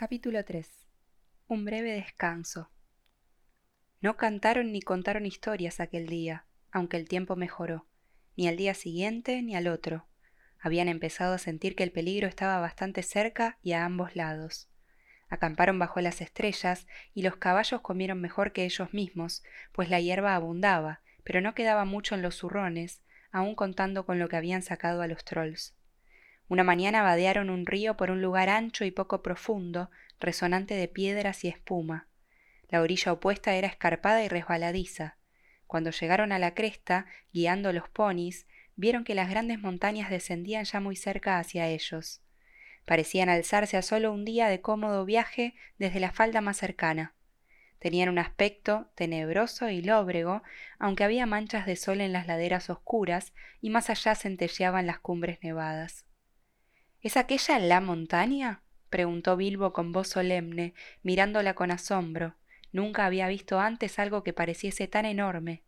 Capítulo 3 Un breve descanso. No cantaron ni contaron historias aquel día, aunque el tiempo mejoró, ni al día siguiente ni al otro. Habían empezado a sentir que el peligro estaba bastante cerca y a ambos lados. Acamparon bajo las estrellas y los caballos comieron mejor que ellos mismos, pues la hierba abundaba, pero no quedaba mucho en los zurrones, aun contando con lo que habían sacado a los trolls. Una mañana vadearon un río por un lugar ancho y poco profundo, resonante de piedras y espuma. La orilla opuesta era escarpada y resbaladiza. Cuando llegaron a la cresta, guiando los ponis, vieron que las grandes montañas descendían ya muy cerca hacia ellos. Parecían alzarse a solo un día de cómodo viaje desde la falda más cercana. Tenían un aspecto tenebroso y lóbrego, aunque había manchas de sol en las laderas oscuras y más allá centelleaban las cumbres nevadas. ¿Es aquella la montaña? preguntó Bilbo con voz solemne, mirándola con asombro. Nunca había visto antes algo que pareciese tan enorme.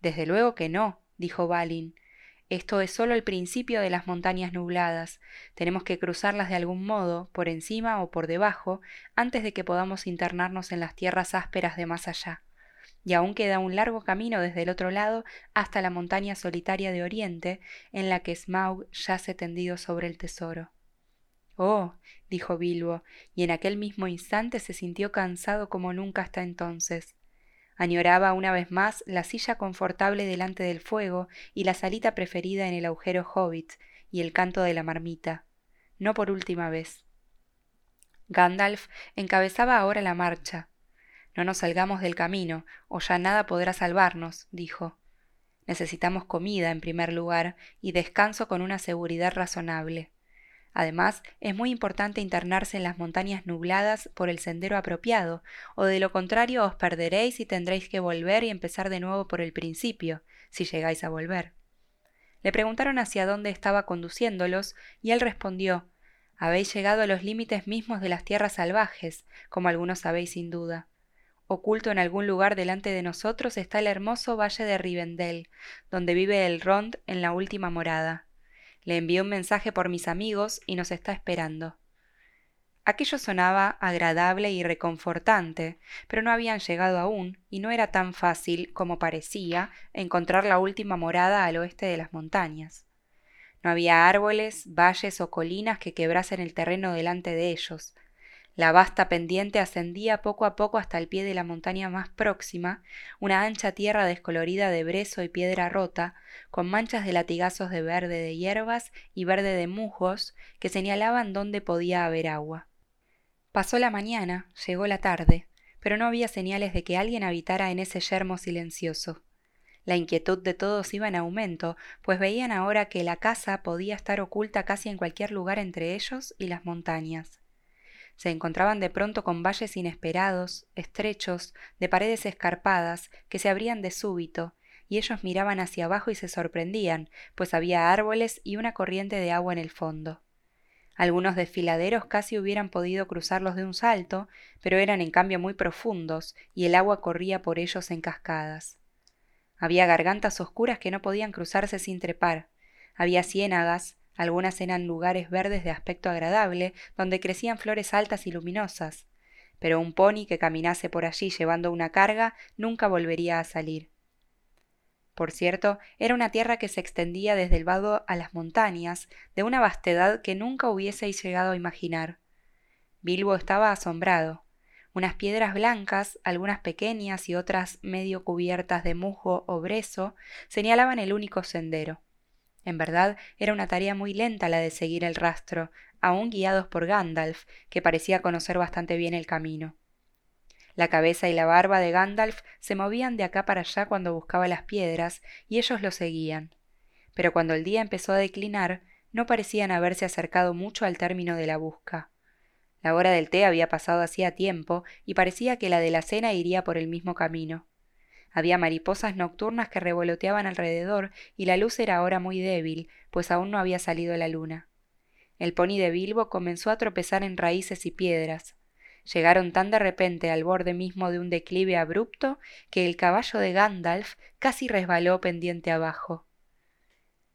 Desde luego que no, dijo Balin. Esto es solo el principio de las montañas nubladas. Tenemos que cruzarlas de algún modo, por encima o por debajo, antes de que podamos internarnos en las tierras ásperas de más allá y aún queda un largo camino desde el otro lado hasta la montaña solitaria de Oriente, en la que Smaug yace tendido sobre el tesoro. Oh, dijo Bilbo, y en aquel mismo instante se sintió cansado como nunca hasta entonces. Añoraba una vez más la silla confortable delante del fuego y la salita preferida en el agujero hobbit y el canto de la marmita. No por última vez. Gandalf encabezaba ahora la marcha, no nos salgamos del camino, o ya nada podrá salvarnos, dijo. Necesitamos comida, en primer lugar, y descanso con una seguridad razonable. Además, es muy importante internarse en las montañas nubladas por el sendero apropiado, o de lo contrario os perderéis y tendréis que volver y empezar de nuevo por el principio, si llegáis a volver. Le preguntaron hacia dónde estaba conduciéndolos, y él respondió Habéis llegado a los límites mismos de las tierras salvajes, como algunos sabéis sin duda. Oculto en algún lugar delante de nosotros está el hermoso valle de Rivendell, donde vive el Rond en la última morada. Le envié un mensaje por mis amigos y nos está esperando. Aquello sonaba agradable y reconfortante, pero no habían llegado aún, y no era tan fácil, como parecía, encontrar la última morada al oeste de las montañas. No había árboles, valles o colinas que quebrasen el terreno delante de ellos, la vasta pendiente ascendía poco a poco hasta el pie de la montaña más próxima, una ancha tierra descolorida de brezo y piedra rota, con manchas de latigazos de verde de hierbas y verde de musgos que señalaban dónde podía haber agua. Pasó la mañana, llegó la tarde, pero no había señales de que alguien habitara en ese yermo silencioso. La inquietud de todos iba en aumento, pues veían ahora que la casa podía estar oculta casi en cualquier lugar entre ellos y las montañas se encontraban de pronto con valles inesperados, estrechos, de paredes escarpadas, que se abrían de súbito, y ellos miraban hacia abajo y se sorprendían, pues había árboles y una corriente de agua en el fondo. Algunos desfiladeros casi hubieran podido cruzarlos de un salto, pero eran en cambio muy profundos, y el agua corría por ellos en cascadas. Había gargantas oscuras que no podían cruzarse sin trepar, había ciénagas, algunas eran lugares verdes de aspecto agradable, donde crecían flores altas y luminosas, pero un pony que caminase por allí llevando una carga nunca volvería a salir. Por cierto, era una tierra que se extendía desde el vado a las montañas, de una vastedad que nunca hubieseis llegado a imaginar. Bilbo estaba asombrado. Unas piedras blancas, algunas pequeñas y otras medio cubiertas de musgo o brezo, señalaban el único sendero. En verdad era una tarea muy lenta la de seguir el rastro, aun guiados por Gandalf, que parecía conocer bastante bien el camino. La cabeza y la barba de Gandalf se movían de acá para allá cuando buscaba las piedras, y ellos lo seguían. Pero cuando el día empezó a declinar, no parecían haberse acercado mucho al término de la busca. La hora del té había pasado hacía tiempo, y parecía que la de la cena iría por el mismo camino. Había mariposas nocturnas que revoloteaban alrededor y la luz era ahora muy débil, pues aún no había salido la luna. El pony de Bilbo comenzó a tropezar en raíces y piedras. Llegaron tan de repente al borde mismo de un declive abrupto que el caballo de Gandalf casi resbaló pendiente abajo.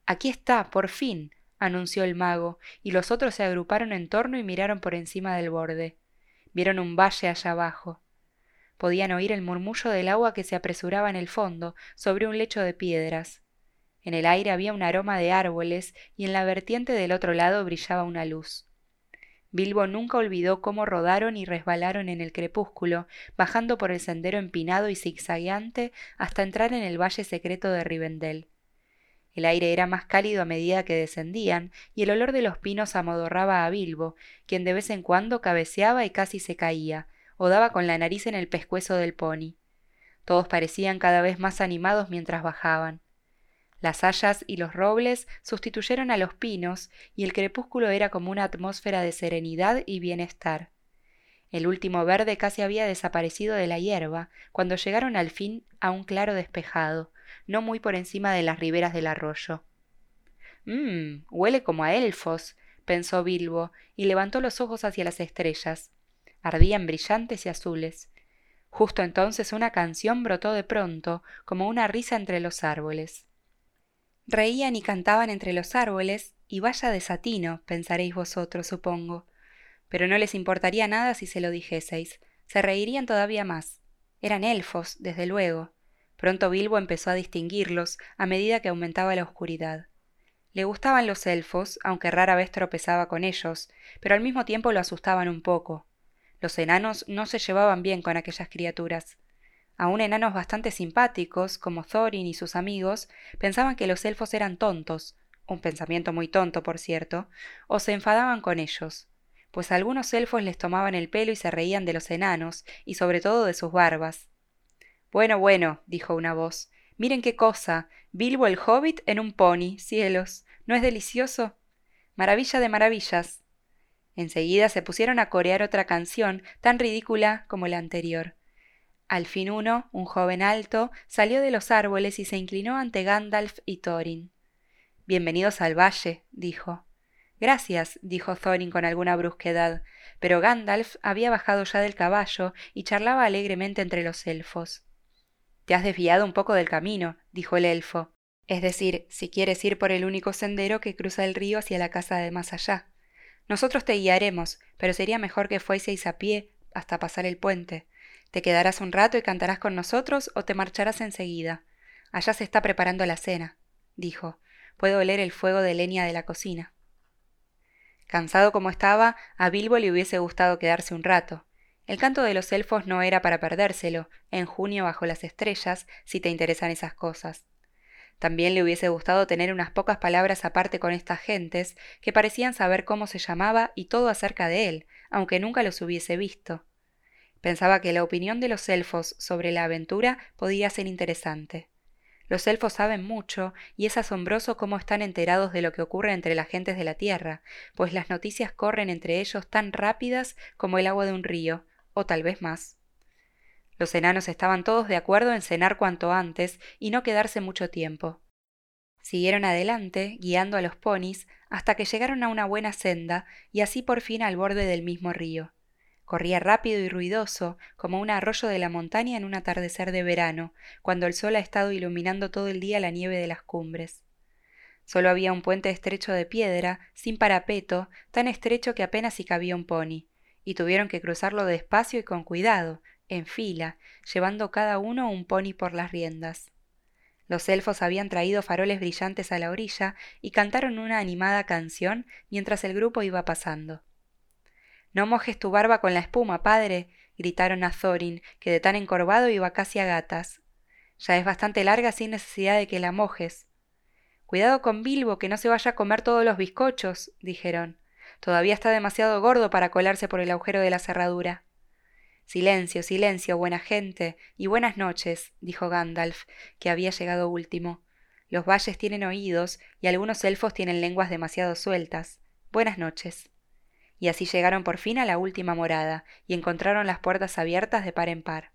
Aquí está, por fin, anunció el mago, y los otros se agruparon en torno y miraron por encima del borde. vieron un valle allá abajo. Podían oír el murmullo del agua que se apresuraba en el fondo, sobre un lecho de piedras. En el aire había un aroma de árboles y en la vertiente del otro lado brillaba una luz. Bilbo nunca olvidó cómo rodaron y resbalaron en el crepúsculo, bajando por el sendero empinado y zigzagueante hasta entrar en el valle secreto de Rivendell. El aire era más cálido a medida que descendían, y el olor de los pinos amodorraba a Bilbo, quien de vez en cuando cabeceaba y casi se caía, o daba con la nariz en el pescuezo del pony. Todos parecían cada vez más animados mientras bajaban. Las hayas y los robles sustituyeron a los pinos, y el crepúsculo era como una atmósfera de serenidad y bienestar. El último verde casi había desaparecido de la hierba, cuando llegaron al fin a un claro despejado, no muy por encima de las riberas del arroyo. Mmm, huele como a elfos, pensó Bilbo, y levantó los ojos hacia las estrellas. Ardían brillantes y azules. Justo entonces una canción brotó de pronto, como una risa entre los árboles. Reían y cantaban entre los árboles, y vaya desatino, pensaréis vosotros, supongo. Pero no les importaría nada si se lo dijeseis. Se reirían todavía más. Eran elfos, desde luego. Pronto Bilbo empezó a distinguirlos a medida que aumentaba la oscuridad. Le gustaban los elfos, aunque rara vez tropezaba con ellos, pero al mismo tiempo lo asustaban un poco. Los enanos no se llevaban bien con aquellas criaturas. Aún enanos bastante simpáticos, como Thorin y sus amigos, pensaban que los elfos eran tontos, un pensamiento muy tonto, por cierto, o se enfadaban con ellos, pues algunos elfos les tomaban el pelo y se reían de los enanos, y sobre todo de sus barbas. Bueno, bueno, dijo una voz, miren qué cosa, Bilbo el hobbit en un pony, cielos, ¿no es delicioso? Maravilla de maravillas. Enseguida se pusieron a corear otra canción tan ridícula como la anterior. Al fin uno, un joven alto, salió de los árboles y se inclinó ante Gandalf y Thorin. Bienvenidos al valle, dijo. Gracias, dijo Thorin con alguna brusquedad, pero Gandalf había bajado ya del caballo y charlaba alegremente entre los elfos. Te has desviado un poco del camino, dijo el elfo. Es decir, si quieres ir por el único sendero que cruza el río hacia la casa de más allá. Nosotros te guiaremos, pero sería mejor que fueseis a pie hasta pasar el puente. ¿Te quedarás un rato y cantarás con nosotros o te marcharás enseguida? Allá se está preparando la cena, dijo. Puedo oler el fuego de leña de la cocina. Cansado como estaba, a Bilbo le hubiese gustado quedarse un rato. El canto de los elfos no era para perdérselo, en junio bajo las estrellas, si te interesan esas cosas. También le hubiese gustado tener unas pocas palabras aparte con estas gentes, que parecían saber cómo se llamaba y todo acerca de él, aunque nunca los hubiese visto. Pensaba que la opinión de los elfos sobre la aventura podía ser interesante. Los elfos saben mucho y es asombroso cómo están enterados de lo que ocurre entre las gentes de la Tierra, pues las noticias corren entre ellos tan rápidas como el agua de un río, o tal vez más. Los enanos estaban todos de acuerdo en cenar cuanto antes y no quedarse mucho tiempo. Siguieron adelante, guiando a los ponis, hasta que llegaron a una buena senda y así por fin al borde del mismo río. Corría rápido y ruidoso, como un arroyo de la montaña en un atardecer de verano, cuando el sol ha estado iluminando todo el día la nieve de las cumbres. Solo había un puente estrecho de piedra, sin parapeto, tan estrecho que apenas si cabía un pony, y tuvieron que cruzarlo despacio y con cuidado, en fila, llevando cada uno un pony por las riendas. Los elfos habían traído faroles brillantes a la orilla y cantaron una animada canción mientras el grupo iba pasando. No mojes tu barba con la espuma, padre, gritaron a Thorin, que de tan encorvado iba casi a gatas. Ya es bastante larga sin necesidad de que la mojes. Cuidado con Bilbo, que no se vaya a comer todos los bizcochos, dijeron. Todavía está demasiado gordo para colarse por el agujero de la cerradura. Silencio, silencio, buena gente, y buenas noches, dijo Gandalf, que había llegado último. Los valles tienen oídos y algunos elfos tienen lenguas demasiado sueltas. Buenas noches y así llegaron por fin a la última morada, y encontraron las puertas abiertas de par en par.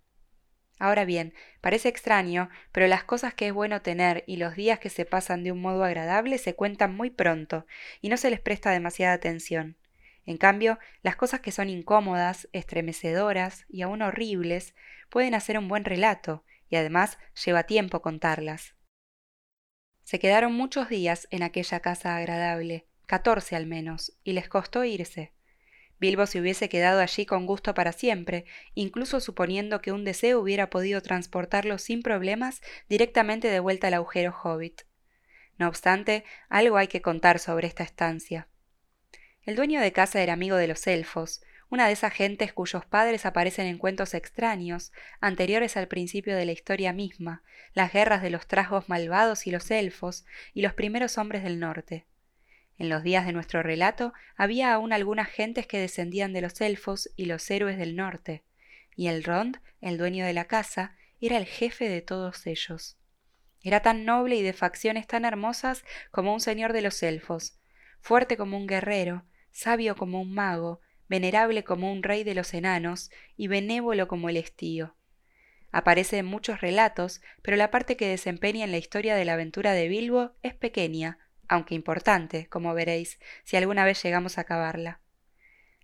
Ahora bien, parece extraño, pero las cosas que es bueno tener y los días que se pasan de un modo agradable se cuentan muy pronto, y no se les presta demasiada atención. En cambio, las cosas que son incómodas, estremecedoras y aún horribles pueden hacer un buen relato, y además lleva tiempo contarlas. Se quedaron muchos días en aquella casa agradable, catorce al menos, y les costó irse. Bilbo se hubiese quedado allí con gusto para siempre, incluso suponiendo que un deseo hubiera podido transportarlo sin problemas directamente de vuelta al agujero hobbit. No obstante, algo hay que contar sobre esta estancia. El dueño de casa era amigo de los elfos, una de esas gentes cuyos padres aparecen en cuentos extraños, anteriores al principio de la historia misma, las guerras de los trasgos malvados y los elfos, y los primeros hombres del norte. En los días de nuestro relato había aún algunas gentes que descendían de los elfos y los héroes del norte, y el Rond, el dueño de la casa, era el jefe de todos ellos. Era tan noble y de facciones tan hermosas como un señor de los elfos, fuerte como un guerrero, sabio como un mago, venerable como un rey de los enanos y benévolo como el estío. Aparece en muchos relatos, pero la parte que desempeña en la historia de la aventura de Bilbo es pequeña, aunque importante, como veréis, si alguna vez llegamos a acabarla.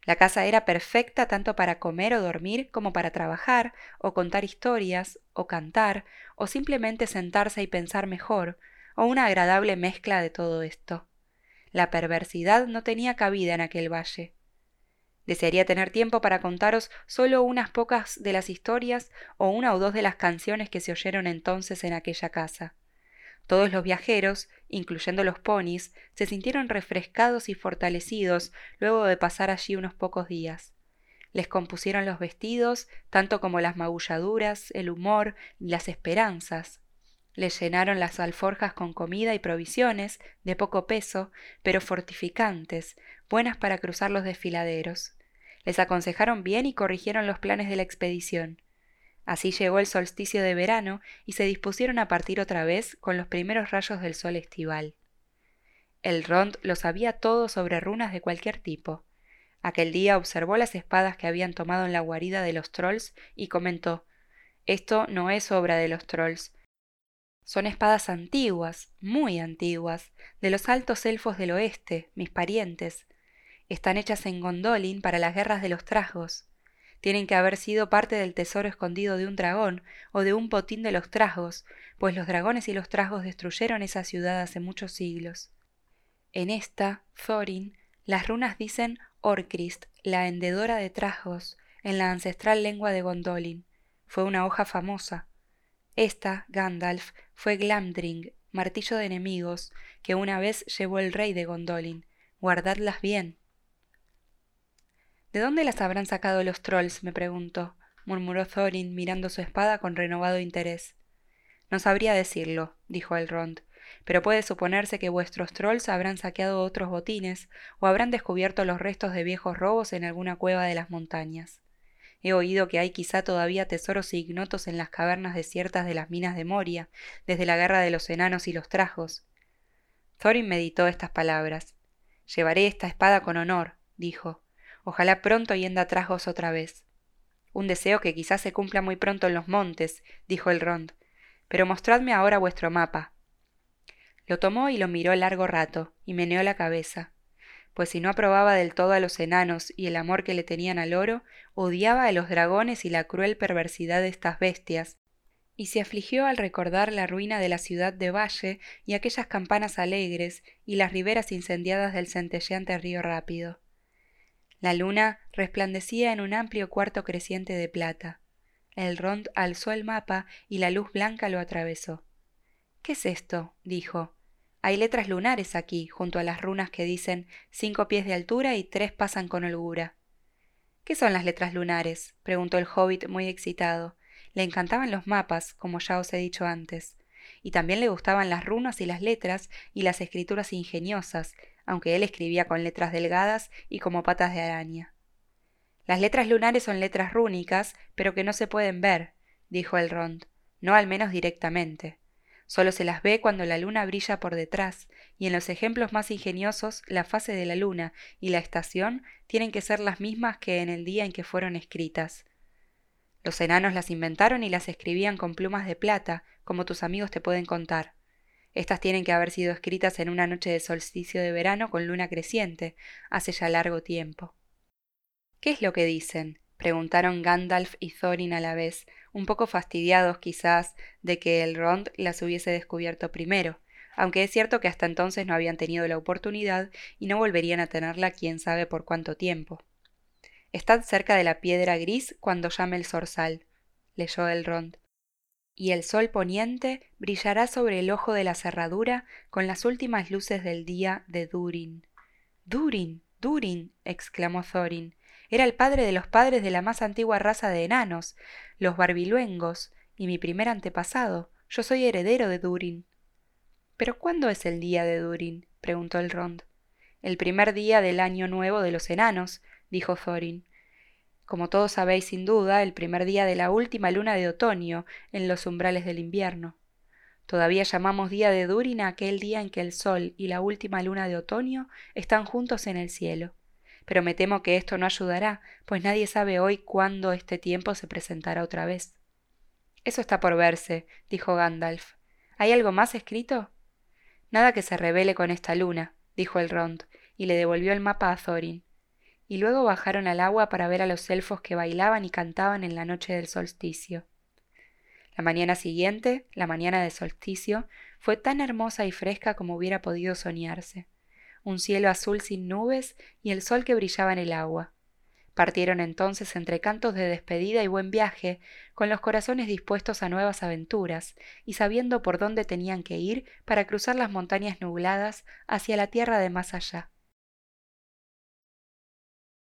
La casa era perfecta tanto para comer o dormir como para trabajar, o contar historias, o cantar, o simplemente sentarse y pensar mejor, o una agradable mezcla de todo esto. La perversidad no tenía cabida en aquel valle. Desearía tener tiempo para contaros solo unas pocas de las historias o una o dos de las canciones que se oyeron entonces en aquella casa. Todos los viajeros, incluyendo los ponis, se sintieron refrescados y fortalecidos luego de pasar allí unos pocos días. Les compusieron los vestidos, tanto como las magulladuras, el humor y las esperanzas. Les llenaron las alforjas con comida y provisiones, de poco peso, pero fortificantes, buenas para cruzar los desfiladeros. Les aconsejaron bien y corrigieron los planes de la expedición. Así llegó el solsticio de verano y se dispusieron a partir otra vez con los primeros rayos del sol estival. El Rond lo sabía todo sobre runas de cualquier tipo. Aquel día observó las espadas que habían tomado en la guarida de los trolls y comentó Esto no es obra de los trolls. Son espadas antiguas, muy antiguas, de los altos elfos del oeste, mis parientes. Están hechas en Gondolin para las guerras de los trasgos tienen que haber sido parte del tesoro escondido de un dragón o de un potín de los trasgos, pues los dragones y los trasgos destruyeron esa ciudad hace muchos siglos. En esta, Thorin, las runas dicen Orcrist, la hendedora de trasgos, en la ancestral lengua de Gondolin. Fue una hoja famosa. Esta, Gandalf, fue Glamdring, martillo de enemigos, que una vez llevó el rey de Gondolin. Guardadlas bien. ¿De dónde las habrán sacado los trolls? me preguntó, murmuró Thorin mirando su espada con renovado interés. No sabría decirlo, dijo Elrond, pero puede suponerse que vuestros trolls habrán saqueado otros botines o habrán descubierto los restos de viejos robos en alguna cueva de las montañas. He oído que hay quizá todavía tesoros ignotos en las cavernas desiertas de las minas de Moria, desde la guerra de los enanos y los trajos. Thorin meditó estas palabras. Llevaré esta espada con honor, dijo, Ojalá pronto yenda trasgos otra vez. Un deseo que quizás se cumpla muy pronto en los montes, dijo el Rond. Pero mostradme ahora vuestro mapa. Lo tomó y lo miró largo rato, y meneó la cabeza, pues si no aprobaba del todo a los enanos y el amor que le tenían al oro, odiaba a los dragones y la cruel perversidad de estas bestias, y se afligió al recordar la ruina de la ciudad de Valle y aquellas campanas alegres y las riberas incendiadas del centelleante río rápido. La luna resplandecía en un amplio cuarto creciente de plata. El Rond alzó el mapa y la luz blanca lo atravesó. ¿Qué es esto? dijo. Hay letras lunares aquí, junto a las runas que dicen cinco pies de altura y tres pasan con holgura. ¿Qué son las letras lunares? preguntó el hobbit muy excitado. Le encantaban los mapas, como ya os he dicho antes, y también le gustaban las runas y las letras y las escrituras ingeniosas, aunque él escribía con letras delgadas y como patas de araña. Las letras lunares son letras rúnicas, pero que no se pueden ver, dijo el Rond, no al menos directamente. Solo se las ve cuando la luna brilla por detrás, y en los ejemplos más ingeniosos la fase de la luna y la estación tienen que ser las mismas que en el día en que fueron escritas. Los enanos las inventaron y las escribían con plumas de plata, como tus amigos te pueden contar. Estas tienen que haber sido escritas en una noche de solsticio de verano con luna creciente, hace ya largo tiempo. ¿Qué es lo que dicen? preguntaron Gandalf y Thorin a la vez, un poco fastidiados quizás de que el Rond las hubiese descubierto primero, aunque es cierto que hasta entonces no habían tenido la oportunidad y no volverían a tenerla quién sabe por cuánto tiempo. Estad cerca de la piedra gris cuando llame el zorzal, leyó el rond. Y el sol poniente brillará sobre el ojo de la cerradura con las últimas luces del día de Durin. Durin, Durin, exclamó Thorin. Era el padre de los padres de la más antigua raza de enanos, los barbiluengos, y mi primer antepasado. Yo soy heredero de Durin. ¿Pero cuándo es el día de Durin? preguntó el Rond. El primer día del año nuevo de los enanos, dijo Thorin. Como todos sabéis sin duda, el primer día de la última luna de otoño, en los umbrales del invierno. Todavía llamamos día de Durin aquel día en que el sol y la última luna de otoño están juntos en el cielo. Pero me temo que esto no ayudará, pues nadie sabe hoy cuándo este tiempo se presentará otra vez. Eso está por verse, dijo Gandalf. ¿Hay algo más escrito? Nada que se revele con esta luna, dijo el Rond, y le devolvió el mapa a Thorin. Y luego bajaron al agua para ver a los elfos que bailaban y cantaban en la noche del solsticio. La mañana siguiente, la mañana del solsticio, fue tan hermosa y fresca como hubiera podido soñarse. Un cielo azul sin nubes y el sol que brillaba en el agua. Partieron entonces entre cantos de despedida y buen viaje, con los corazones dispuestos a nuevas aventuras, y sabiendo por dónde tenían que ir para cruzar las montañas nubladas hacia la tierra de más allá.